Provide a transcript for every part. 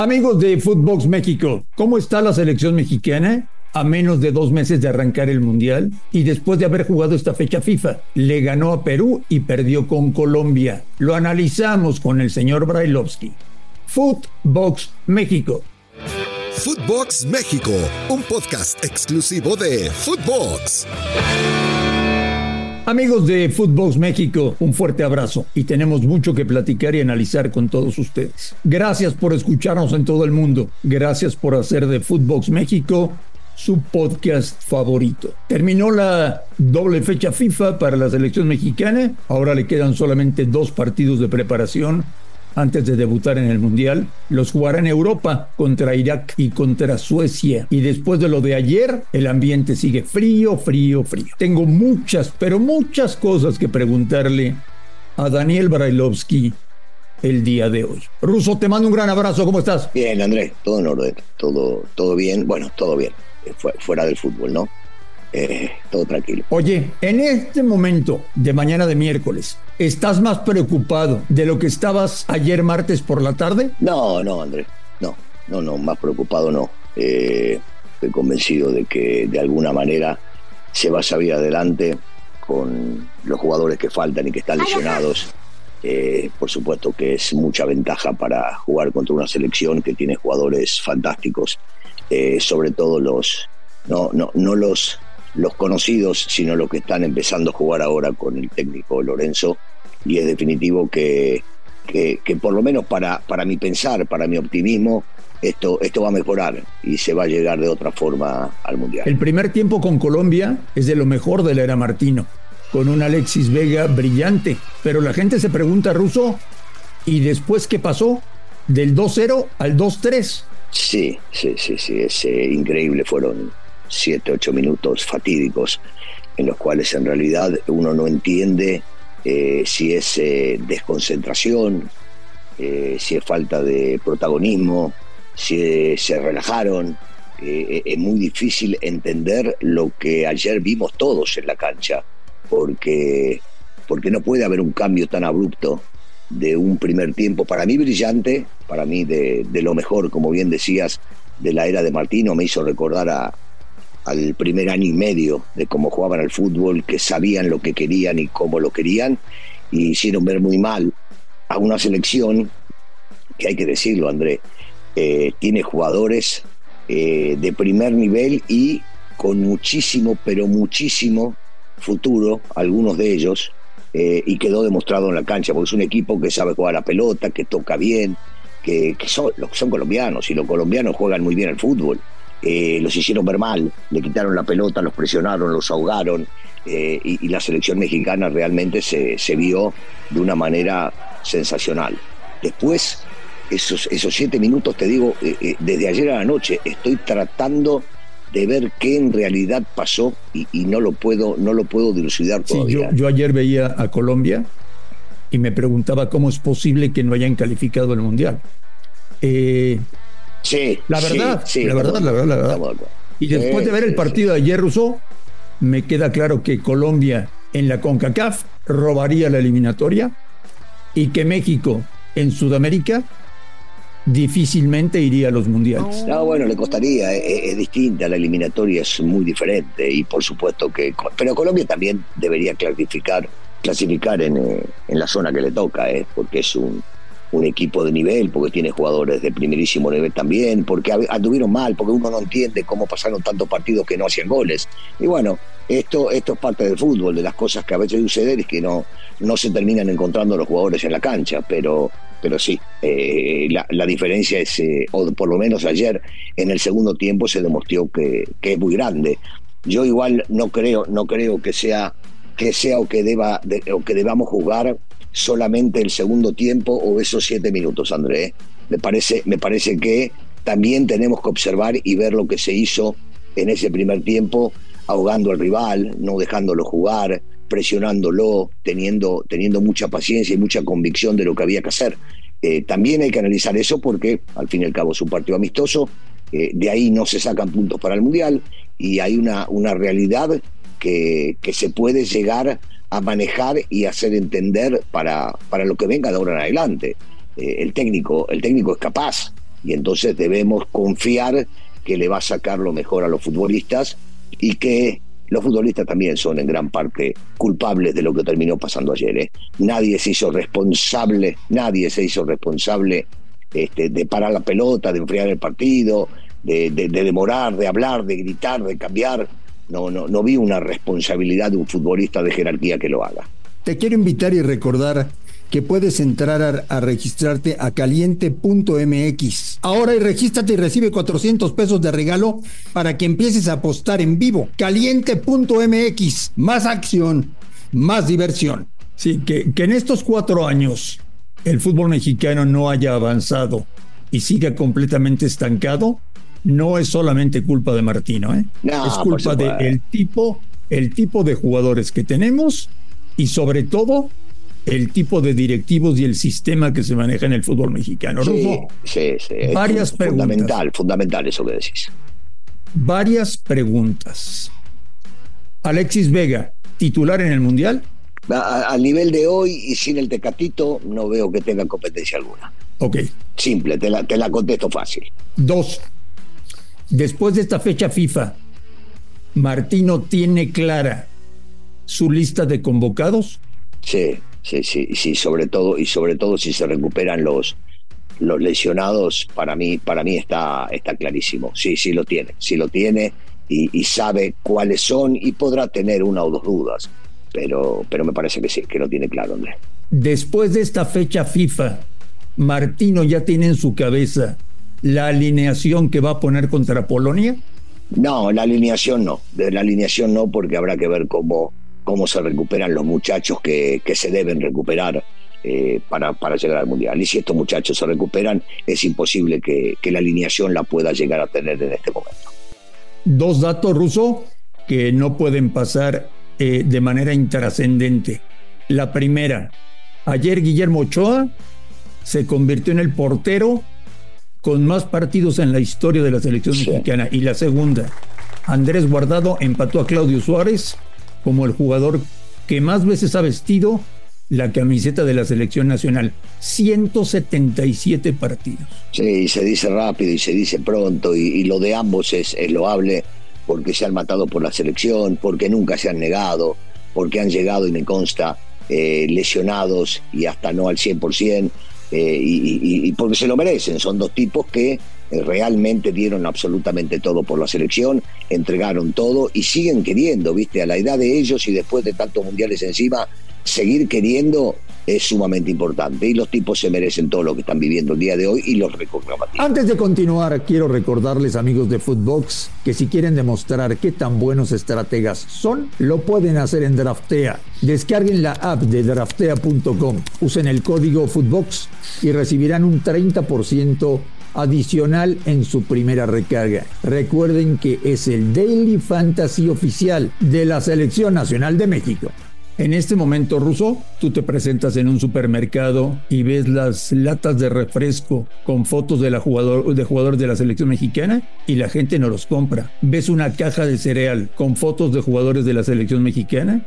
Amigos de Footbox México, ¿cómo está la selección mexicana? A menos de dos meses de arrancar el Mundial y después de haber jugado esta fecha FIFA, le ganó a Perú y perdió con Colombia. Lo analizamos con el señor Brailovsky. Footbox México. Footbox México, un podcast exclusivo de Footbox. Amigos de Footbox México, un fuerte abrazo y tenemos mucho que platicar y analizar con todos ustedes. Gracias por escucharnos en todo el mundo. Gracias por hacer de Footbox México su podcast favorito. Terminó la doble fecha FIFA para la selección mexicana. Ahora le quedan solamente dos partidos de preparación antes de debutar en el Mundial. Los jugará en Europa contra Irak y contra Suecia. Y después de lo de ayer, el ambiente sigue frío, frío, frío. Tengo muchas, pero muchas cosas que preguntarle a Daniel Brailovsky el día de hoy. Ruso, te mando un gran abrazo, ¿cómo estás? Bien, Andrés, todo en orden, todo, todo bien, bueno, todo bien, fuera del fútbol, ¿no? Eh, todo tranquilo. Oye, en este momento de mañana de miércoles, ¿estás más preocupado de lo que estabas ayer martes por la tarde? No, no, Andrés, no, no, no, más preocupado no. Eh, estoy convencido de que de alguna manera se va a salir adelante con los jugadores que faltan y que están lesionados. Eh, por supuesto que es mucha ventaja para jugar contra una selección que tiene jugadores fantásticos, sobre todo los, no, no, no los los conocidos, sino los que están empezando a jugar ahora con el técnico Lorenzo. Y es definitivo que, que, por lo menos para, para mi pensar, para mi optimismo, esto, esto va a mejorar y se va a llegar de otra forma al Mundial. El primer tiempo con Colombia es de lo mejor de la era Martino, con un Alexis Vega brillante. Pero la gente se pregunta, Ruso, ¿y después qué pasó? Del 2-0 al 2-3. Sí, sí, sí, sí, es eh, increíble. Fueron siete, ocho minutos fatídicos en los cuales en realidad uno no entiende eh, si es eh, desconcentración, eh, si es falta de protagonismo, si se relajaron. es muy difícil entender lo que ayer vimos todos en la cancha, porque, porque no puede haber un cambio tan abrupto de un primer tiempo, para mí brillante, para mí de, de lo mejor, como bien decías, de la era de Martino, me hizo recordar a, al primer año y medio de cómo jugaban al fútbol, que sabían lo que querían y cómo lo querían, y hicieron ver muy mal a una selección que hay que decirlo, André, eh, tiene jugadores eh, de primer nivel y con muchísimo, pero muchísimo futuro, algunos de ellos, eh, y quedó demostrado en la cancha, porque es un equipo que sabe jugar a la pelota, que toca bien, que, son, son colombianos, y los colombianos juegan muy bien al fútbol. Eh, los hicieron ver mal, le quitaron la pelota, los presionaron, los ahogaron eh, y, la selección mexicana realmente se, vio de una manera sensacional. Después, esos, esos siete minutos, te digo, eh, desde ayer a la noche estoy tratando de ver qué en realidad pasó y, no lo puedo no lo puedo dilucidar todavía. yo, yo ayer veía a Colombia y me preguntaba cómo es posible que no hayan calificado el mundial. Eh, Sí. La verdad, sí, la, verdad la verdad, la verdad, Y después de ver el partido de ayer, Rousseau, me queda claro que Colombia en la CONCACAF robaría la eliminatoria y que México en Sudamérica difícilmente iría a los mundiales. No, bueno, le costaría, eh, eh, es, distinta, la eliminatoria es muy diferente y por supuesto que... Pero Colombia también debería clasificar, clasificar en, eh, en la zona que le toca, eh, porque es un, un equipo de nivel, porque tiene jugadores de primerísimo nivel también, porque anduvieron mal, porque uno no entiende cómo pasaron tantos partidos que no hacían goles. Y bueno, esto, esto es parte del fútbol, de las cosas que a veces suceden y que no, no se terminan encontrando los jugadores en la cancha, pero, pero sí, eh, la, diferencia es, eh, o por lo menos ayer en el segundo tiempo se demostró que, que, es muy grande. Yo igual no creo, no creo que sea que sea o que deba o que debamos jugar solamente el segundo tiempo o esos siete minutos, André. Me parece, me parece que también tenemos que observar y ver lo que se hizo en ese primer tiempo, ahogando al rival, no dejándolo jugar, presionándolo, teniendo, teniendo mucha paciencia y mucha convicción de lo que había que hacer. Eh, también hay que analizar eso porque al fin y al cabo es un partido amistoso, eh, de ahí no se sacan puntos para el Mundial y hay una, una realidad que, que se puede llegar a manejar y hacer entender para, para lo que venga de ahora en adelante. Eh, el, técnico, el técnico es capaz Y entonces debemos confiar que le va a sacar lo mejor a los futbolistas y que los futbolistas también son en gran parte culpables de lo que terminó pasando ayer. ¿eh? Nadie se hizo responsable, nadie se hizo responsable este, de parar la pelota, de enfriar el partido, de, de, demorar, de hablar, de gritar, de cambiar. No, no, no vi una responsabilidad de un futbolista de jerarquía que lo haga. Te quiero invitar y recordar que puedes entrar a, registrarte a caliente.mx. Ahora y regístrate y recibe 400 pesos de regalo para que empieces a apostar en vivo. Caliente.mx. Más acción, más diversión. Sí, que, que en estos cuatro años el fútbol mexicano no haya avanzado y siga completamente estancado, no es solamente culpa de Martino, ¿eh? es culpa del tipo, el tipo de jugadores que tenemos y sobre todo el tipo de directivos y el sistema que se maneja en el fútbol mexicano. Sí, sí, sí. Varias preguntas. Fundamental, fundamental eso que decís. Varias preguntas. Alexis Vega, titular en el Mundial. Al nivel de hoy y sin el Tecatito, no veo que tenga competencia alguna. Ok. Simple, te la, te la contesto fácil. Dos. Después de esta fecha FIFA, ¿Martino tiene clara su lista de convocados? Sí, sí, sí, sí, sobre todo, y sobre todo si se recuperan los, los lesionados, para mí, para mí está, está clarísimo. Sí, sí lo tiene, sí lo tiene y, sabe cuáles son y podrá tener una o dos dudas. Pero, pero me parece que sí, que lo tiene claro, Andrés. Después de esta fecha FIFA, Martino ya tiene en su cabeza la alineación que va a poner contra Polonia? No, la alineación no. La alineación no, porque habrá que ver cómo, cómo se recuperan los muchachos que, que se deben recuperar eh, para, para llegar al Mundial. Y si estos muchachos se recuperan, es imposible que, que la alineación la pueda llegar a tener en este momento. Dos datos, Ruso, que no pueden pasar eh, de manera intrascendente. La primera, ayer Guillermo Ochoa se convirtió en el portero con más partidos en la historia de la selección mexicana. Y la segunda, Andrés Guardado empató a Claudio Suárez como el jugador que más veces ha vestido la camiseta de la selección nacional. 177 partidos. Sí, se dice rápido y se dice pronto y, lo de ambos es, loable porque se han matado por la selección, porque nunca se han negado, porque han llegado y me consta eh, lesionados y hasta no al 100%. Eh, y, porque se lo merecen. Son dos tipos que eh, realmente dieron absolutamente todo por la selección, entregaron todo y siguen queriendo, viste, a la edad de ellos y después de tantos mundiales encima, seguir queriendo es sumamente importante y los tipos se merecen todo lo que están viviendo el día de hoy y los recordamos. Antes de continuar, quiero recordarles amigos de Footbox que si quieren demostrar qué tan buenos estrategas son, lo pueden hacer en Draftea. Descarguen la app de draftea.com, usen el código Footbox y recibirán un 30% adicional en su primera recarga. Recuerden que es el Daily Fantasy oficial de la Selección Nacional de México. En este momento, Ruso, tú te presentas en un supermercado y ves las latas de refresco con fotos de, la jugador, de jugadores de la selección mexicana y la gente no los compra. Ves una caja de cereal con fotos de jugadores de la selección mexicana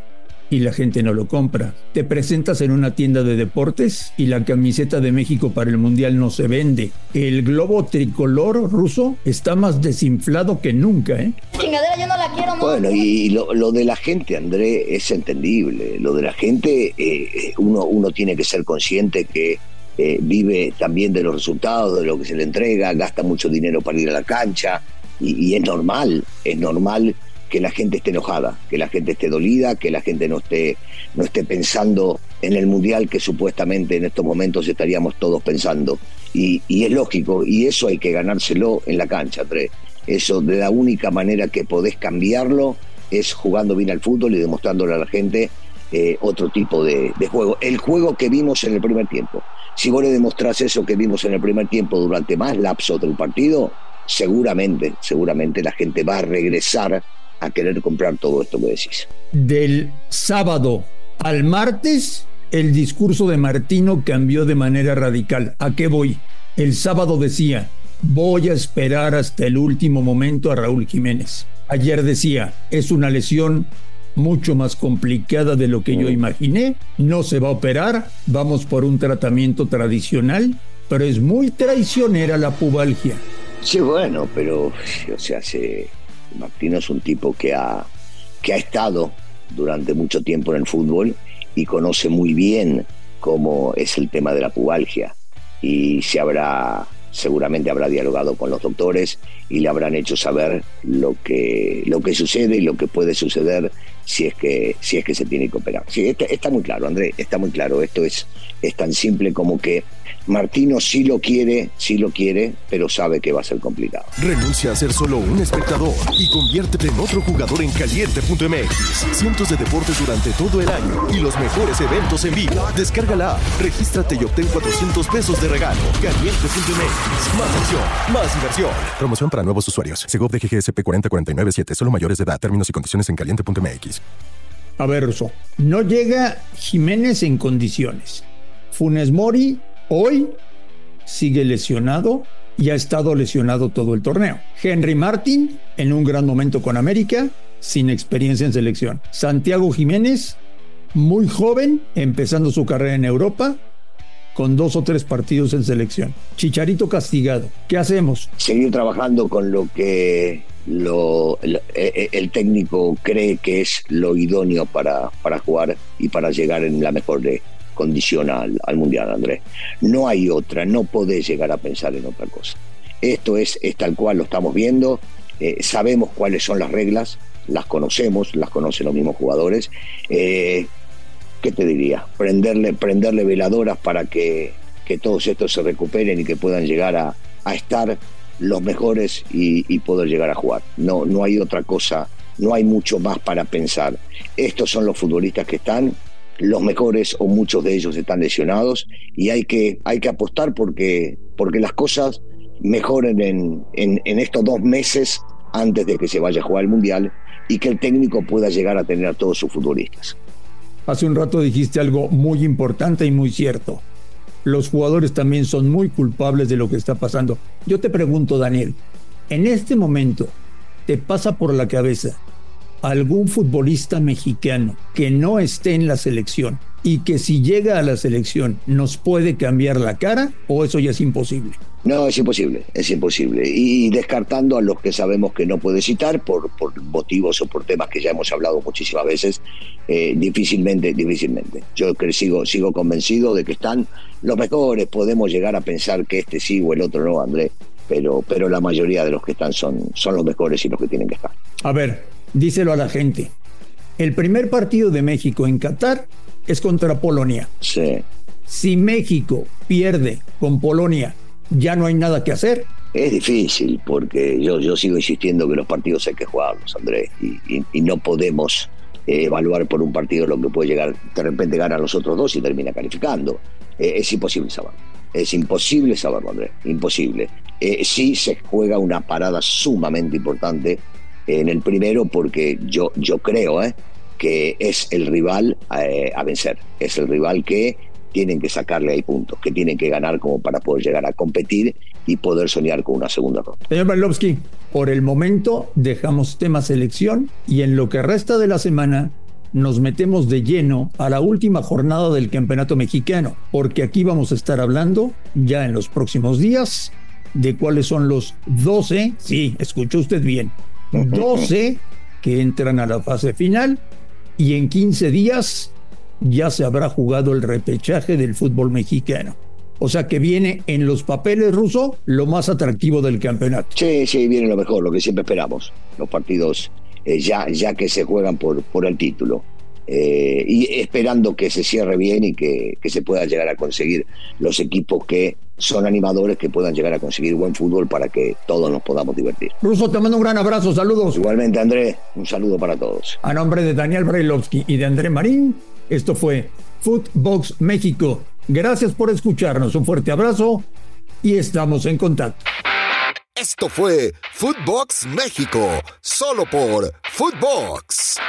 y la gente no lo compra. Te presentas en una tienda de deportes y la camiseta de México para el Mundial no se vende. El globo tricolor ruso está más desinflado que nunca, ¿eh? Chingadera, yo no la quiero, Bueno, y lo, de la gente, André, es entendible. Lo de la gente, eh, uno, uno tiene que ser consciente que eh, vive también de los resultados, de lo que se le entrega, gasta mucho dinero para ir a la cancha y, y es normal, es normal que la gente esté enojada, que la gente esté dolida, que la gente no esté, no esté pensando en el mundial que supuestamente en estos momentos estaríamos todos pensando. Y, es lógico, y eso hay que ganárselo en la cancha, Andrés. Eso de la única manera que podés cambiarlo es jugando bien al fútbol y demostrándole a la gente eh, otro tipo de, de, juego. El juego que vimos en el primer tiempo. Si vos le demostrás eso que vimos en el primer tiempo durante más lapso del partido, seguramente, seguramente la gente va a regresar a querer comprar todo esto que decís. Del sábado al martes, el discurso de Martino cambió de manera radical. ¿A qué voy? El sábado decía, voy a esperar hasta el último momento a Raúl Jiménez. Ayer decía, es una lesión mucho más complicada de lo que yo imaginé, no se va a operar, vamos por un tratamiento tradicional pero es muy traicionera la pubalgia. Sí, bueno, pero, o sea, se, Martino es un tipo que ha, que ha estado durante mucho tiempo en el fútbol y conoce muy bien cómo es el tema de la pubalgia y se habrá seguramente habrá dialogado con los doctores y le habrán hecho saber lo que lo que sucede y lo que puede suceder si es que si es que se tiene que operar. Sí, está, está muy claro, André, está muy claro. Esto es es tan simple como que Martino sí lo quiere, sí lo quiere, pero sabe que va a ser complicado. Renuncia a ser solo un espectador y conviértete en otro jugador en caliente.mx. Cientos de deportes durante todo el año y los mejores eventos en vivo. Descárgala, regístrate y obtén 400 pesos de regalo. Caliente.mx. Más acción, más diversión. Promoción para nuevos usuarios. Segov de GGSP 40497. Solo mayores de edad. Términos y condiciones en caliente.mx. A ver, Russo, no llega Jiménez en condiciones. Funes Mori hoy sigue lesionado y ha estado lesionado todo el torneo. Henry Martin en un gran momento con América, sin experiencia en selección. Santiago Jiménez, muy joven, empezando su carrera en Europa, con dos o tres partidos en selección. Chicharito castigado. ¿Qué hacemos? Seguir trabajando con lo que el, el técnico cree que es lo idóneo para, para jugar y para llegar en la mejor de, condición al, al, Mundial, Andrés. No hay otra, no podés llegar a pensar en otra cosa. Esto es, es tal cual lo estamos viendo, eh, sabemos cuáles son las reglas, las conocemos, las conocen los mismos jugadores. Eh, ¿Qué te diría? Prenderle, prenderle veladoras para que, que todos estos se recuperen y que puedan llegar a, a estar los mejores y, y, poder llegar a jugar. No, no hay otra cosa, no hay mucho más para pensar. Estos son los futbolistas que están, los mejores o muchos de ellos están lesionados y hay que, hay que apostar porque, porque las cosas mejoren en, en, en, estos dos meses antes de que se vaya a jugar el Mundial y que el técnico pueda llegar a tener a todos sus futbolistas. Hace un rato dijiste algo muy importante y muy cierto. Los jugadores también son muy culpables de lo que está pasando. Yo te pregunto, Daniel, en este momento, ¿te pasa por la cabeza algún futbolista mexicano que no esté en la selección y que si llega a la selección nos puede cambiar la cara o eso ya es imposible? No, es imposible, es imposible. Y descartando a los que sabemos que no puede citar por, por motivos o por temas que ya hemos hablado muchísimas veces, eh, difícilmente, difícilmente. Yo sigo, sigo convencido de que están los mejores, podemos llegar a pensar que este sí o el otro no, Andrés, pero, pero la mayoría de los que están son, son los mejores y los que tienen que estar. A ver, díselo a la gente. El primer partido de México en Qatar es contra Polonia. Sí. Si México pierde con Polonia, ya no hay nada que hacer. Es difícil porque yo, yo sigo insistiendo que los partidos hay que jugarlos, Andrés, y, y, y no podemos eh, evaluar por un partido lo que puede llegar, de repente gana a los otros dos y termina calificando. Eh, es imposible saberlo. Es imposible saberlo, Andrés, imposible. Eh, sí se juega una parada sumamente importante en el primero porque yo, yo creo eh, que es el rival eh, a vencer, es el rival que tienen que sacarle ahí puntos, que tienen que ganar como para poder llegar a competir y poder soñar con una segunda ronda. Señor Berlovsky, por el momento dejamos tema selección y en lo que resta de la semana nos metemos de lleno a la última jornada del campeonato mexicano, porque aquí vamos a estar hablando ya en los próximos días de cuáles son los 12, sí, escuchó usted bien, 12 que entran a la fase final y en 15 días ya se habrá jugado el repechaje del fútbol mexicano. O sea que viene en los papeles rusos lo más atractivo del campeonato. Sí, sí, viene lo mejor, lo que siempre esperamos. Los partidos eh, ya, ya que se juegan por, por el título. Eh, y esperando que se cierre bien y que, que se pueda llegar a conseguir los equipos que son animadores que puedan llegar a conseguir buen fútbol para que todos nos podamos divertir. Ruso, te mando un gran abrazo, saludos. Igualmente, Andrés, un saludo para todos. A nombre de Daniel Brailovsky y de André Marín, esto fue Footbox México. Gracias por escucharnos, un fuerte abrazo y estamos en contacto. Esto fue Footbox México, solo por Footbox.